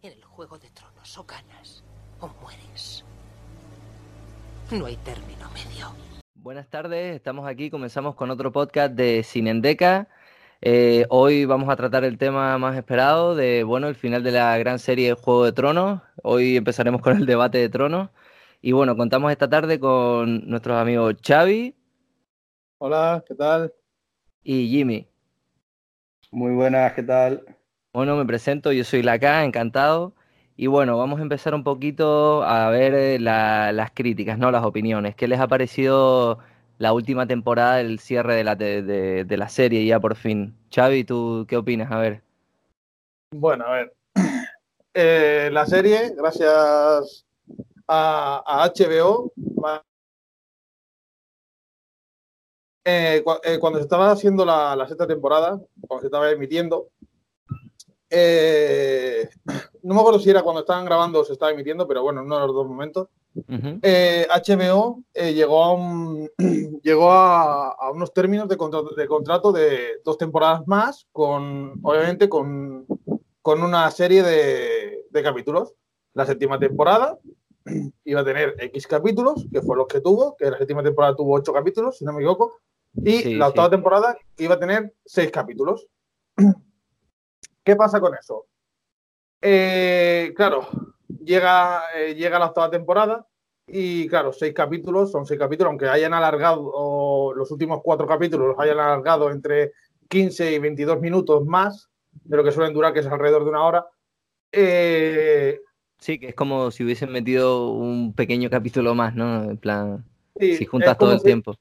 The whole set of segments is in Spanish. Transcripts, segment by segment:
En el Juego de Tronos o ganas o mueres. No hay término medio. Buenas tardes, estamos aquí, comenzamos con otro podcast de Cinendeca. Eh, hoy vamos a tratar el tema más esperado de, bueno, el final de la gran serie Juego de Tronos. Hoy empezaremos con el debate de Tronos. Y bueno, contamos esta tarde con nuestros amigos Xavi. Hola, ¿qué tal? Y Jimmy. Muy buenas, ¿qué tal? Bueno, me presento, yo soy Laca, encantado. Y bueno, vamos a empezar un poquito a ver eh, las críticas, ¿no? Las opiniones. ¿Qué les ha parecido la última temporada del cierre de la, serie ya por fin? Xavi, ¿tú qué opinas? A ver. Bueno, a ver. Eh, la serie, gracias a, HBO, eh, cuando se estaba haciendo la, la sexta temporada, cuando se estaba emitiendo, eh, no me acuerdo si era cuando estaban grabando o se estaba emitiendo, pero bueno, en uno de los dos momentos. HBO eh, eh, llegó, a, un, llegó a, unos términos de contrato, de contrato de dos temporadas más, con obviamente con, con una serie de, de, capítulos. La séptima temporada iba a tener X capítulos, que fue los que tuvo, que la séptima temporada tuvo ocho capítulos, si no me equivoco, y la octava temporada iba a tener seis capítulos. ¿Qué pasa con eso? Eh, claro, llega, eh, llega la octava temporada y claro, seis capítulos, son seis capítulos, aunque hayan alargado los últimos cuatro capítulos, los hayan alargado entre 15 y 22 minutos más de lo que suelen durar, que es alrededor de una hora. Eh, sí, que es como si hubiesen metido un pequeño capítulo más, ¿no? En plan, si juntas todo el tiempo.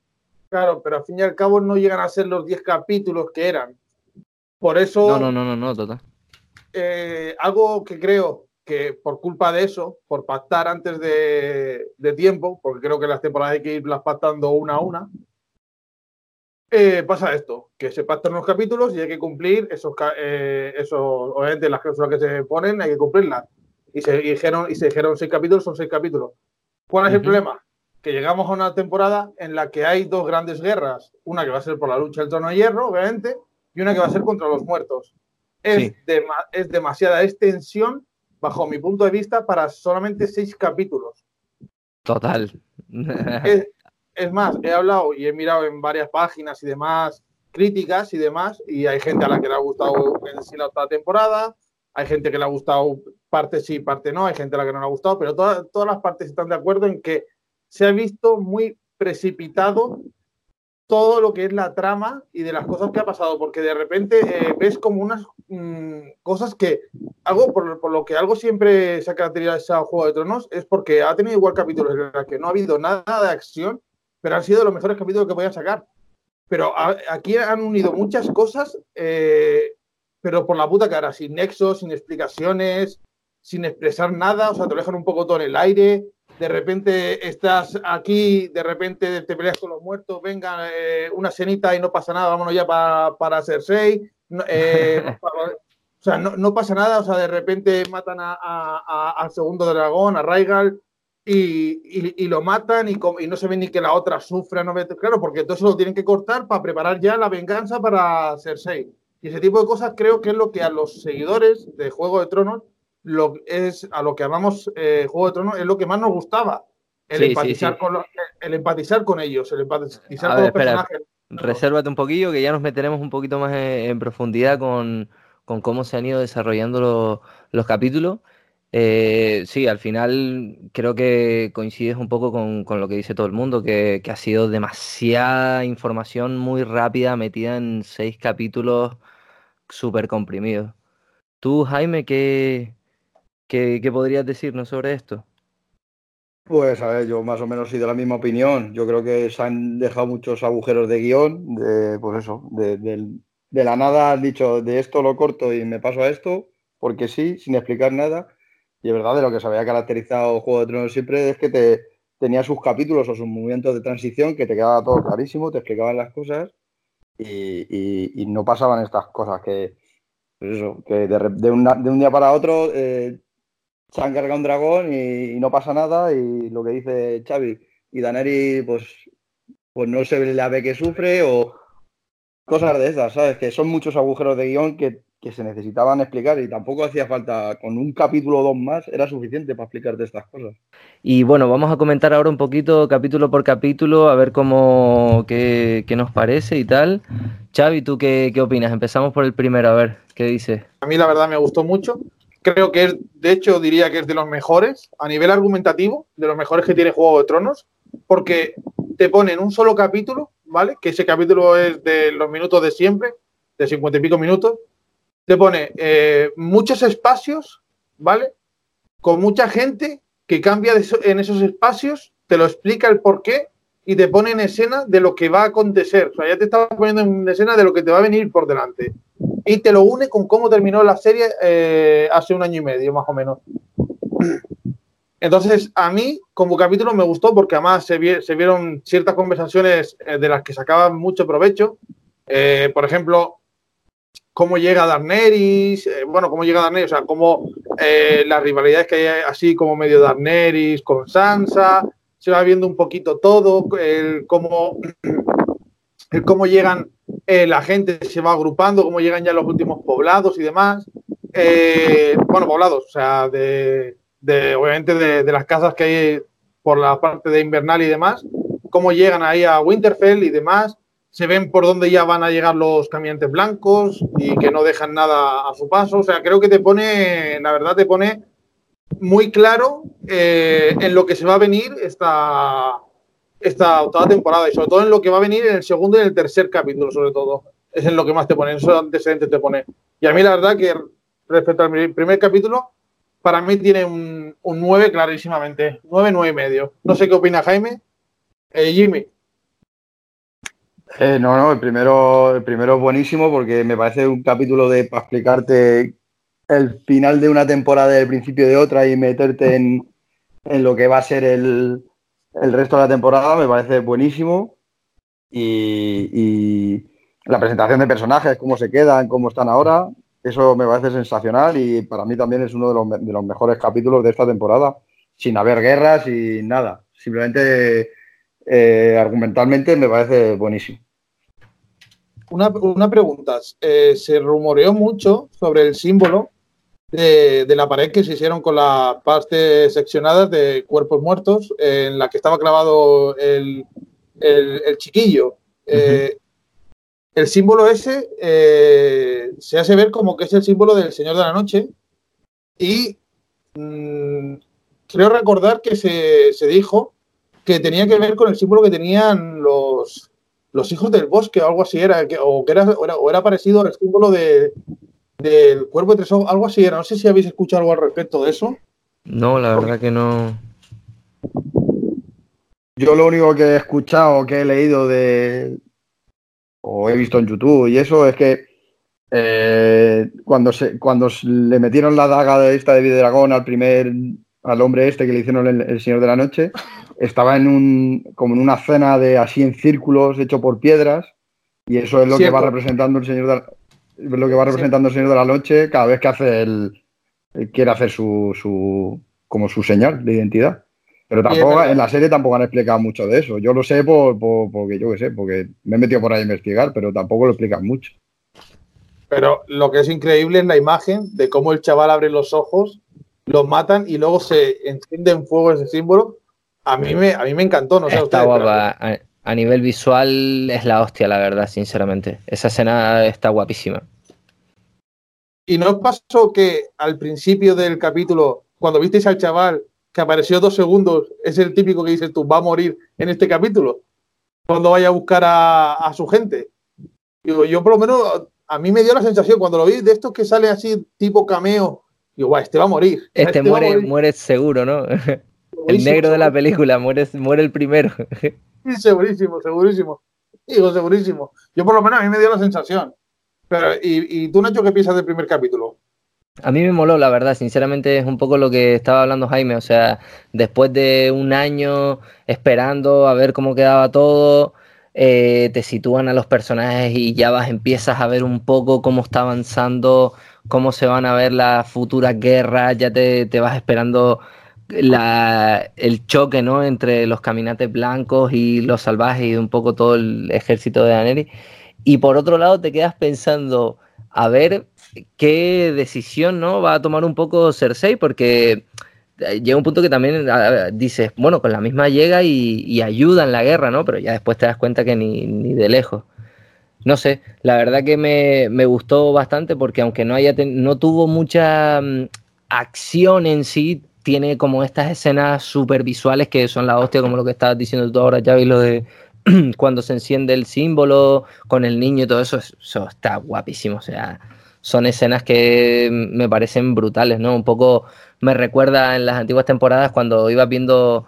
Claro, pero al fin y al cabo no llegan a ser los 10 capítulos que eran. Por eso. No, no, no, no, no, total. Eh, algo que creo que por culpa de eso, por pactar antes de, tiempo, porque creo que las temporadas hay que irlas pactando una a una, eh, pasa esto, que se pactan los capítulos y hay que cumplir esos, eh, esos obviamente las cláusulas que se ponen hay que cumplirlas. Y se dijeron, y se dijeron seis capítulos, son seis capítulos. ¿Cuál es el problema? Que llegamos a una temporada en la que hay dos grandes guerras, una que va a ser por la lucha del trono de hierro, obviamente, y una que va a ser contra los muertos. Es, es demasiada extensión, bajo mi punto de vista, para solamente seis capítulos. Total. es, más, he hablado y he mirado en varias páginas y demás, críticas y demás, y hay gente a la que le ha gustado en sí la octava temporada, hay gente que le ha gustado parte sí, parte no, hay gente a la que no le ha gustado, pero todas, todas las partes están de acuerdo en que se ha visto muy precipitado todo lo que es la trama y de las cosas que ha pasado, porque de repente eh, ves como unas mm, cosas que, algo por, lo que algo siempre se ha caracterizado Juego de Tronos, es porque ha tenido igual capítulos en los que no ha habido nada de acción, pero han sido los mejores capítulos que a sacar. Pero aquí han unido muchas cosas, eh, pero por la puta cara, sin nexos, sin explicaciones, sin expresar nada, o sea, te lo dejan un poco todo en el aire, de repente estás aquí, de repente te peleas con los muertos, venga eh, una cenita y no pasa nada, vámonos ya para Cersei. Eh, o sea, no, pasa nada, o sea, de repente matan a, al segundo dragón, a Raigal, y, y, lo matan y, y, no se ve ni que la otra sufra, no claro, porque todo eso lo tienen que cortar para preparar ya la venganza para Cersei. Y ese tipo de cosas creo que es lo que a los seguidores de Juego de Tronos lo es a lo que llamamos eh, Juego de Tronos, es lo que más nos gustaba. El, empatizar, Con el empatizar con ellos, el empatizar con los personajes. Resérvate un poquillo, que ya nos meteremos un poquito más en, profundidad con, cómo se han ido desarrollando los, capítulos. Eh, sí, al final creo que coincides un poco con, lo que dice todo el mundo, que, ha sido demasiada información muy rápida metida en seis capítulos súper comprimidos. Tú, Jaime, ¿qué, ¿Qué, podrías decirnos sobre esto? Pues a ver, yo más o menos soy de la misma opinión. Yo creo que se han dejado muchos agujeros de guion, de, pues eso, de, la nada han dicho de esto lo corto y me paso a esto, porque sí, sin explicar nada. Y es verdad, de lo que se había caracterizado Juego de Tronos siempre es que te tenía sus capítulos o sus movimientos de transición que te quedaba todo clarísimo, te explicaban las cosas y, no pasaban estas cosas que, pues eso, que de, un día para otro eh, se han cargado un dragón y, no pasa nada y lo que dice Xavi y Daneri pues, pues no se le ve que sufre o cosas de esas, ¿sabes? Que son muchos agujeros de guion que que se necesitaban explicar y tampoco hacía falta, con un capítulo o dos más era suficiente para explicarte estas cosas. Y bueno, vamos a comentar ahora un poquito capítulo por capítulo, a ver cómo, qué, qué nos parece y tal. Xavi, ¿tú qué, qué, opinas? Empezamos por el primero, a ver, ¿qué dice? A mí la verdad me gustó mucho. Creo que es, de hecho, diría que es de los mejores, a nivel argumentativo, de los mejores que tiene Juego de Tronos, porque te pone en un solo capítulo, ¿vale? Que ese capítulo es de los minutos de siempre, de cincuenta y pico minutos, te pone eh, muchos espacios, ¿vale? Con mucha gente que cambia en esos espacios, te lo explica el por qué y te pone en escena de lo que va a acontecer. O sea, ya te está poniendo en escena de lo que te va a venir por delante. Y te lo une con cómo terminó la serie eh, hace un año y medio, más o menos. Entonces, a mí, como capítulo, me gustó porque además se, vi se vieron ciertas conversaciones eh, de las que sacaban mucho provecho. Eh, por ejemplo, cómo llega Darneris, eh, bueno, cómo llega Darneris, o sea, cómo eh, las rivalidades que hay así como medio Darneris con Sansa, se va viendo un poquito todo, el cómo, el cómo llegan, eh, la gente se va agrupando, cómo llegan ya los últimos poblados y demás. Eh, bueno, poblados, o sea, de, de obviamente de, de, las casas que hay por la parte de Invernal y demás, cómo llegan ahí a Winterfell y demás se ven por dónde ya van a llegar los caminantes blancos y que no dejan nada a su paso. O sea, creo que te pone, la verdad, te pone muy claro eh, en lo que se va a venir esta, esta octava temporada y sobre todo en lo que va a venir en el segundo y en el tercer capítulo, sobre todo. Es en lo que más te pone, en esos antecedentes te pone. Y a mí, la verdad, que respecto al primer capítulo, para mí tiene un, un 9 clarísimamente. 9, 9 y medio. No sé qué opina Jaime. Eh, Jimmy. Eh, no, no, el primero, el primero es buenísimo porque me parece un capítulo de para explicarte el final de una temporada y el principio de otra y meterte en, en lo que va a ser el, el, resto de la temporada, me parece buenísimo. Y, la presentación de personajes, cómo se quedan, cómo están ahora, eso me parece sensacional y para mí también es uno de los, de los mejores capítulos de esta temporada, sin haber guerras y nada. Simplemente eh, argumentalmente me parece buenísimo. Una, una pregunta. Eh, se rumoreó mucho sobre el símbolo de, de, la pared que se hicieron con las partes seccionadas de cuerpos muertos, eh, en la que estaba clavado el, el, el chiquillo. Uh -huh. el símbolo ese se hace ver como que es el símbolo del Señor de la Noche y mmm, creo recordar que se, se dijo que tenía que ver con el símbolo que tenían los, los hijos del bosque o algo así era, que, o que era, o era, o era parecido al símbolo de, del cuerpo de tres ojos, algo así era. No sé si habéis escuchado algo al respecto de eso. No, la verdad que no. Yo lo único que he escuchado, que he leído de o he visto en YouTube y eso es que eh, cuando se cuando le metieron la daga de esta de dragón al primer al hombre este que le hicieron el, el Señor de la Noche, estaba en un como en una cena de así en círculos hecho por piedras y eso es lo Cierto. que va representando el Señor de la, lo que va representando sí. el Señor de la Noche cada vez que hace el, el quiere hacer su, su como su señal de identidad. Pero tampoco en la serie tampoco han explicado mucho de eso. Yo lo sé por, por, porque yo qué sé, porque me he metido por ahí a investigar, pero tampoco lo explican mucho. Pero lo que es increíble es la imagen de cómo el chaval abre los ojos, los matan y luego se enciende en fuego ese símbolo. A mí me, a mí me encantó, no sé Está ustedes, guapa. Pero... A, nivel visual es la hostia, la verdad, sinceramente. Esa escena está guapísima. ¿Y no os pasó que al principio del capítulo, cuando visteis al chaval que apareció dos segundos, es el típico que dices tú, va a morir en este capítulo, cuando vaya a buscar a, a su gente. Digo, yo por lo menos, a mí me dio la sensación, cuando lo vi, de estos que sale así, tipo cameo, digo, guau, este va a morir. Este, este muere, morir. muere seguro, ¿no? el negro de la película, muere, muere el primero. sí, segurísimo, segurísimo. Digo, segurísimo. Yo por lo menos a mí me dio la sensación. Pero, ¿y, y tú, Nacho, qué piensas del primer capítulo? A mí me moló, la verdad, sinceramente es un poco lo que estaba hablando Jaime, o sea, después de un año esperando a ver cómo quedaba todo, eh, te sitúan a los personajes y ya vas, empiezas a ver un poco cómo está avanzando, cómo se van a ver las futuras guerras, ya te, te vas esperando la, el choque ¿no? entre los caminantes blancos y los salvajes y un poco todo el ejército de Daenerys. Y por otro lado te quedas pensando, a ver qué decisión ¿no? va a tomar un poco Cersei, porque eh, llega un punto que también dices, bueno, con la misma llega y, ayuda en la guerra, ¿no? Pero ya después te das cuenta que ni, de lejos. No sé, la verdad que me, gustó bastante porque aunque no, haya no tuvo mucha mm, acción en sí, tiene como estas escenas súper visuales que son la hostia, como lo que estabas diciendo tú ahora, Javi, lo de cuando se enciende el símbolo con el niño y todo eso, eso está guapísimo. O sea, son escenas que me parecen brutales, ¿no? Un poco me recuerda en las antiguas temporadas cuando ibas viendo,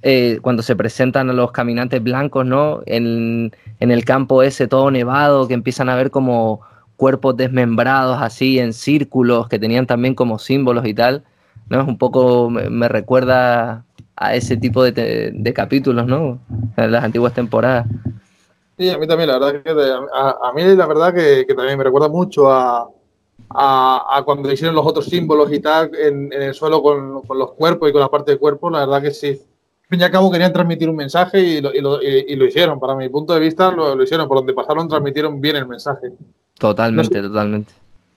eh, cuando se presentan a los caminantes blancos, ¿no? En, en, el campo ese todo nevado, que empiezan a ver como cuerpos desmembrados así en círculos que tenían también como símbolos y tal, ¿no? Un poco me, recuerda a ese tipo de, capítulos, ¿no? En las antiguas temporadas. Sí, a mí también, la verdad que a, mí la verdad que, también me recuerda mucho a, a, cuando hicieron los otros símbolos y tal en, el suelo con, los cuerpos y con la parte de cuerpo, la verdad que sí. Al fin y al cabo querían transmitir un mensaje y lo, y lo, y, lo hicieron. Para mi punto de vista, lo, lo, hicieron. Por donde pasaron, transmitieron bien el mensaje. Totalmente, totalmente.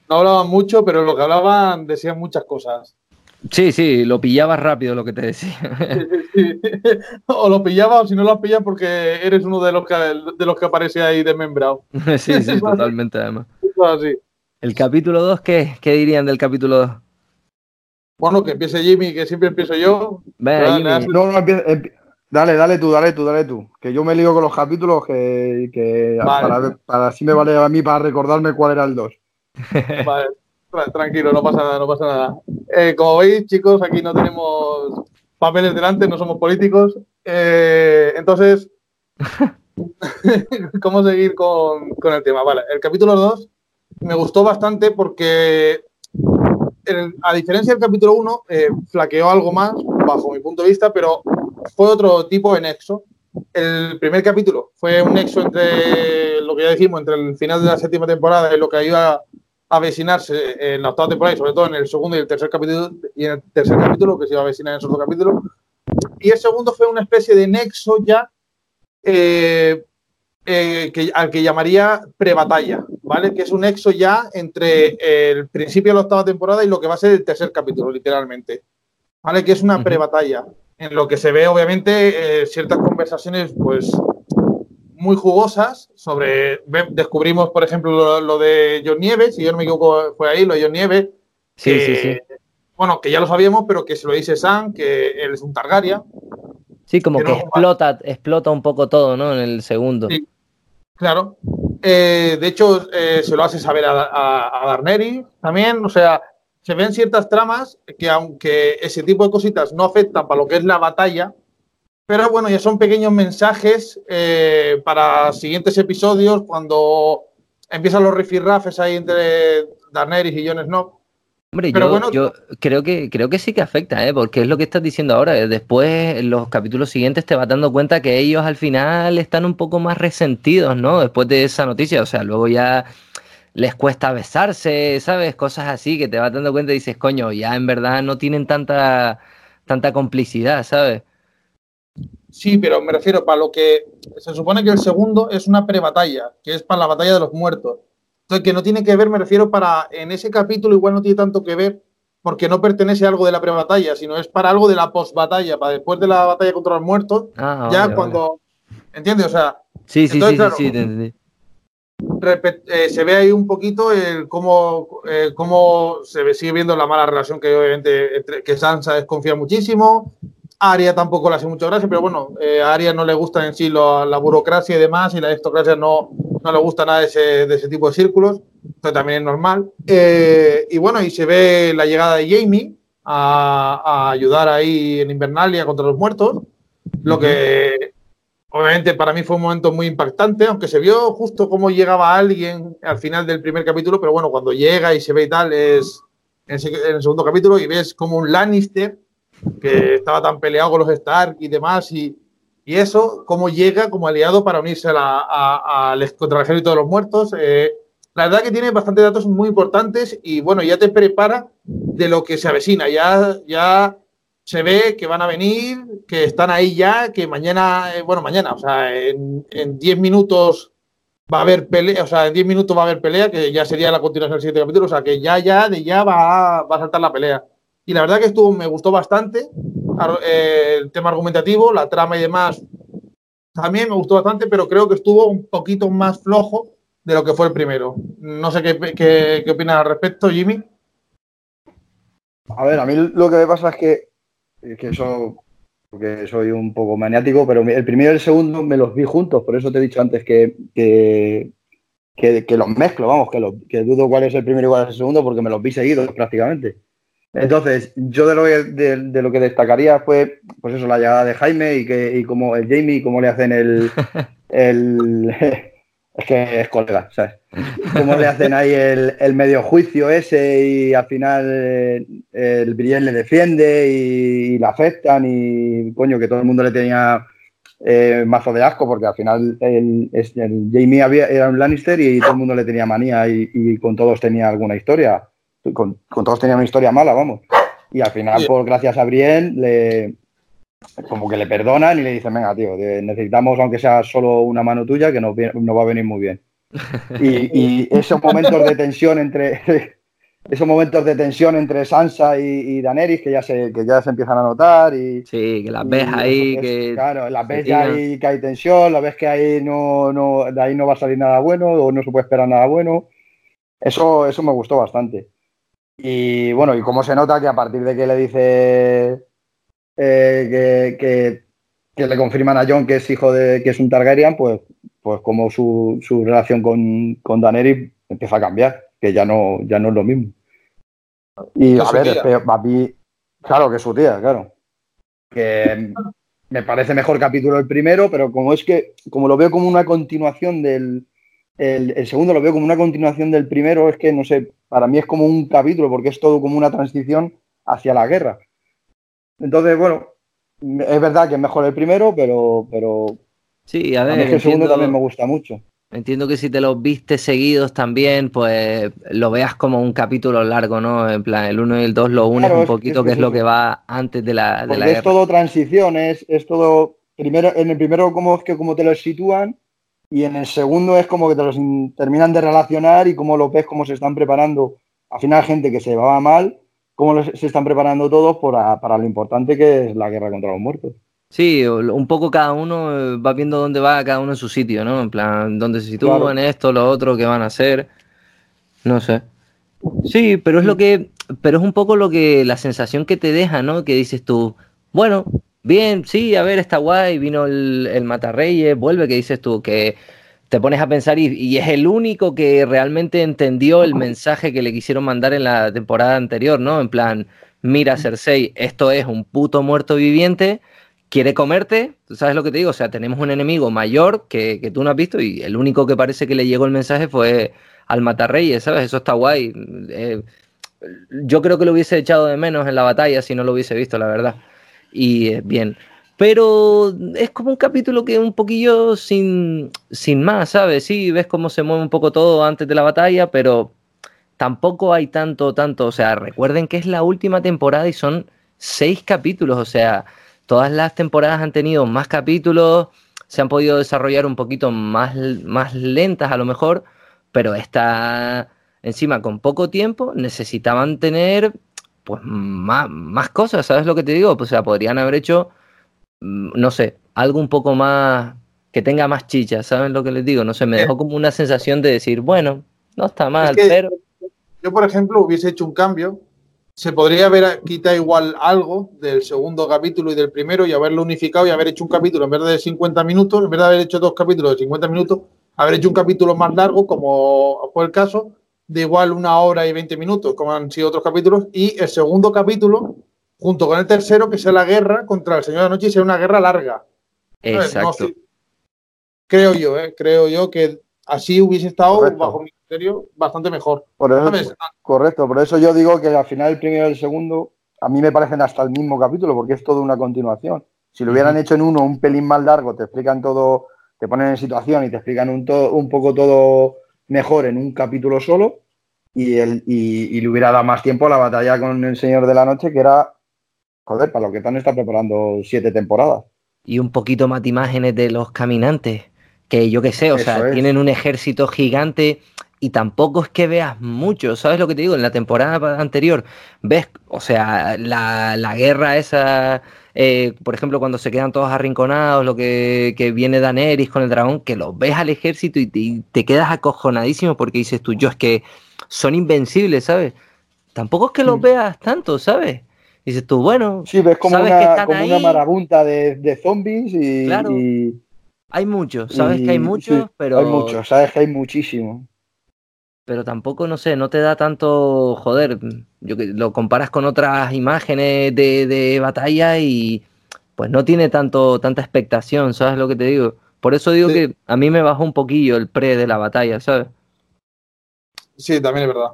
No hablaban mucho, pero lo que hablaban decían muchas cosas. Sí, sí, lo pillabas rápido lo que te decía. O lo pillabas o si no lo has pillado porque eres uno de los que, de los que aparece ahí desmembrado. sí, sí, totalmente además. Así. ¿El capítulo 2 qué? ¿Qué dirían del capítulo 2? Bueno, que empiece Jimmy, que siempre empiezo yo. Venga, No, no, Dale, dale tú, dale tú, dale tú. Que yo me lío con los capítulos que, para, para, así me vale a mí para recordarme cuál era el 2. Vale, tranquilo, no pasa nada, no pasa nada. Eh, como veis, chicos, aquí no tenemos papeles delante, no somos políticos. Eh, entonces, ¿cómo seguir con, con, el tema? Vale, el capítulo 2 me gustó bastante porque, a diferencia del capítulo 1, eh, flaqueó algo más, bajo mi punto de vista, pero fue otro tipo de nexo. El primer capítulo fue un nexo entre lo que ya dijimos, entre el final de la séptima temporada y lo que iba avecinarse en la octava temporada y sobre todo en el segundo y el tercer capítulo y en el tercer capítulo que se iba a avecinar en esos dos capítulos. Y el segundo fue una especie de nexo ya eh, eh, que, al que llamaría prebatalla, ¿vale? Que es un nexo ya entre el principio de la octava temporada y lo que va a ser el tercer capítulo, literalmente. ¿Vale? Que es una prebatalla en lo que se ve, obviamente, eh, ciertas conversaciones, pues, muy jugosas sobre. Descubrimos, por ejemplo, lo, de John Nieves, si yo no me equivoco, fue ahí, lo de John Nieves. Sí, sí, sí. Bueno, que ya lo sabíamos, pero que se lo dice Sam, que él es un Targaryen. Sí, como que, explota, explota un poco todo, ¿no? En el segundo. Sí, claro. Eh, de hecho, eh, se lo hace saber a, a, a Darneri también. O sea, se ven ciertas tramas que aunque ese tipo de cositas no afectan para lo que es la batalla, pero bueno, ya son pequeños mensajes eh, para siguientes episodios cuando empiezan los rifirrafes ahí entre Daenerys y Jon Snow. Hombre, yo, yo, creo que creo que sí que afecta, ¿eh? porque es lo que estás diciendo ahora. Después, en los capítulos siguientes, te vas dando cuenta que ellos al final están un poco más resentidos, ¿no? Después de esa noticia. O sea, luego ya les cuesta besarse, ¿sabes? Cosas así que te vas dando cuenta y dices, coño, ya en verdad no tienen tanta, tanta complicidad, ¿sabes? Sí, pero me refiero para lo que se supone que el segundo es una pre-batalla, que es para la batalla de los muertos. Entonces, que no tiene que ver, me refiero para en ese capítulo igual no tiene tanto que ver porque no pertenece a algo de la pre-batalla, sino es para algo de la post-batalla, para después de la batalla contra los muertos, ah, ya cuando... ¿Entiendes? O sea... Sí, sí, sí, sí, sí, eh, se ve ahí un poquito el cómo, eh, cómo se sigue viendo la mala relación que obviamente entre, que Sansa desconfía muchísimo. A Aria tampoco le hace mucha gracia, pero bueno, eh, a Aria no le gusta en sí la burocracia y demás, y la aristocracia no, no le gusta nada de ese, de ese tipo de círculos, esto también es normal. y bueno, y se ve la llegada de Jamie a, a ayudar ahí en Invernalia contra los muertos, lo que Obviamente para mí fue un momento muy impactante, aunque se vio justo cómo llegaba alguien al final del primer capítulo, pero bueno, cuando llega y se ve y tal, es en, el segundo capítulo y ves como un Lannister que estaba tan peleado con los Stark y demás, y, y eso, cómo llega como aliado para unirse a la, a, contra el ejército de los muertos. Eh, la verdad que tiene bastantes datos muy importantes y bueno, ya te prepara de lo que se avecina, ya, ya se ve que van a venir, que están ahí ya, que mañana, eh, bueno, mañana, o sea, en 10 minutos va a haber pelea, o sea, en 10 minutos va a haber pelea, que ya sería la continuación del siguiente capítulo, o sea, que ya, ya, de ya va a saltar la pelea. Y la verdad que estuvo, me gustó bastante eh, el tema argumentativo, la trama y demás. También me gustó bastante, pero creo que estuvo un poquito más flojo de lo que fue el primero. No sé qué, qué, opinas al respecto, Jimmy. A ver, a mí lo que me pasa es que, que eso, porque soy un poco maniático, pero el primero y el segundo me los vi juntos, por eso te he dicho antes que, que, que, los mezclo, vamos, que, que dudo cuál es el primero y cuál es el segundo, porque me los vi seguidos prácticamente. Entonces, yo de lo, que, de, lo que destacaría fue, pues eso, la llegada de Jaime y que y como el Jamie y cómo le hacen el, el es que es colega, ¿sabes? Cómo le hacen ahí el, medio juicio ese y al final eh, el Brienne le defiende y, le afectan y coño, que todo el mundo le tenía eh, mazo de asco porque al final el, Jamie había, era un Lannister y todo el mundo le tenía manía y, con todos tenía alguna historia. Con, todos tenía una historia mala, vamos. Y al final, por gracias a Brienne, le, como que le perdonan y le dicen, venga, tío, necesitamos, aunque sea solo una mano tuya, que nos, va a venir muy bien. Y, esos momentos de tensión entre esos momentos de tensión entre Sansa y, Daenerys que ya se que ya se empiezan a notar y sí que las ves ahí que claro las ves ya ahí que hay tensión la ves que ahí no, no de ahí no va a salir nada bueno o no se puede esperar nada bueno eso eso me gustó bastante y bueno y cómo se nota que a partir de que le dice eh, que, le confirman a John que es hijo de que es un Targaryen, pues, pues como su, relación con, con Daenerys empieza a cambiar, que ya no, ya no es lo mismo. Y a ver, claro que es su tía, claro. Que me parece mejor capítulo el primero, pero como es que, como lo veo como una continuación del. El, el, segundo lo veo como una continuación del primero, es que no sé, para mí es como un capítulo, porque es todo como una transición hacia la guerra. Entonces, bueno, es verdad que es mejor el primero, pero, pero sí, a ver, el segundo también me gusta mucho. Entiendo que si te los viste seguidos también, pues lo veas como un capítulo largo, ¿no? En plan, el uno y el dos lo unes un poquito, que es, lo que va antes de la, de la es todo transición, es, todo. Primero, en el primero, como es que como te lo sitúan, y en el segundo es como que te los terminan de relacionar y como lo ves, cómo se están preparando. Al final, gente que se va mal cómo se están preparando todos para, lo importante que es la guerra contra los muertos. Sí, un poco cada uno eh, va viendo dónde va cada uno en su sitio, ¿no? En plan, dónde se sitúan, esto, lo otro, qué van a hacer. No sé. Sí, pero es lo que. Pero es un poco lo que. la sensación que te deja, ¿no? Que dices tú, bueno, bien, sí, a ver, está guay, vino el, el Matarreyes, vuelve, que dices tú, que te pones a pensar y, es el único que realmente entendió el mensaje que le quisieron mandar en la temporada anterior, ¿no? En plan, mira Cersei, esto es un puto muerto viviente, quiere comerte, ¿tú sabes lo que te digo? O sea, tenemos un enemigo mayor que, tú no has visto y el único que parece que le llegó el mensaje fue al Matarreyes, ¿sabes? Eso está guay. Eh, yo creo que lo hubiese echado de menos en la batalla si no lo hubiese visto, la verdad. Y eh, bien. Pero es como un capítulo que es un poquillo sin, sin más, ¿sabes? Sí, ves cómo se mueve un poco todo antes de la batalla, pero tampoco hay tanto, tanto. O sea, recuerden que es la última temporada y son seis capítulos. O sea, todas las temporadas han tenido más capítulos, se han podido desarrollar un poquito más, más lentas a lo mejor, pero esta, encima, con poco tiempo, necesitaban tener pues más, más cosas, ¿sabes lo que te digo? O sea, podrían haber hecho Mm, no sé, algo un poco más que tenga más chicha, ¿saben lo que les digo? No sé, me dejó como una sensación de decir, bueno, no está mal, pero... Yo, por ejemplo, hubiese hecho un cambio. Se podría haber quitado igual algo del segundo capítulo y del primero y haberlo unificado y haber hecho un capítulo en vez de 50 minutos, en vez de haber hecho dos capítulos de 50 minutos, haber hecho un capítulo más largo, como fue el caso, de igual una hora y 20 minutos, como han sido otros capítulos, y el segundo capítulo junto con el tercero, que sea la guerra contra el Señor de la Noche y sea una guerra larga. Exacto. creo yo, ¿eh? creo yo que así hubiese estado, bajo mi criterio, bastante mejor. correcto, por eso yo digo que al final el primero y el segundo a mí me parecen hasta el mismo capítulo, porque es todo una continuación. Si lo hubieran hecho en uno un pelín más largo, te explican todo, te ponen en situación y te explican un, un poco todo mejor en un capítulo solo, y, el, y, le hubiera dado más tiempo a la batalla con el Señor de la Noche, que era joder, para lo que están está preparando siete temporadas. Y un poquito más de imágenes de los caminantes, que yo qué sé, o Eso sea, es. tienen un ejército gigante y tampoco es que veas mucho, ¿sabes lo que te digo? En la temporada anterior ves, o sea, la, la guerra esa, eh, por ejemplo, cuando se quedan todos arrinconados, lo que, que viene Daenerys con el dragón, que los ves al ejército y te, y te quedas acojonadísimo porque dices tú, yo es que son invencibles, ¿sabes? Tampoco es que los Mm. veas tanto, ¿sabes? Dices tú, bueno, Sí, ves como, sabes que una, están como una marabunta de, de zombies y, Claro. y- hay muchos, sabes y- que hay muchos, sí, pero... Hay muchos, sabes que hay muchísimo. Pero tampoco, no sé, no te da tanto, joder, yo que lo comparas con otras imágenes de, de batalla y pues no tiene tanto, tanta expectación, ¿sabes lo que te digo? Por eso digo Sí. que a mí me bajó un poquillo el pre de la batalla, ¿sabes? Sí, también es verdad.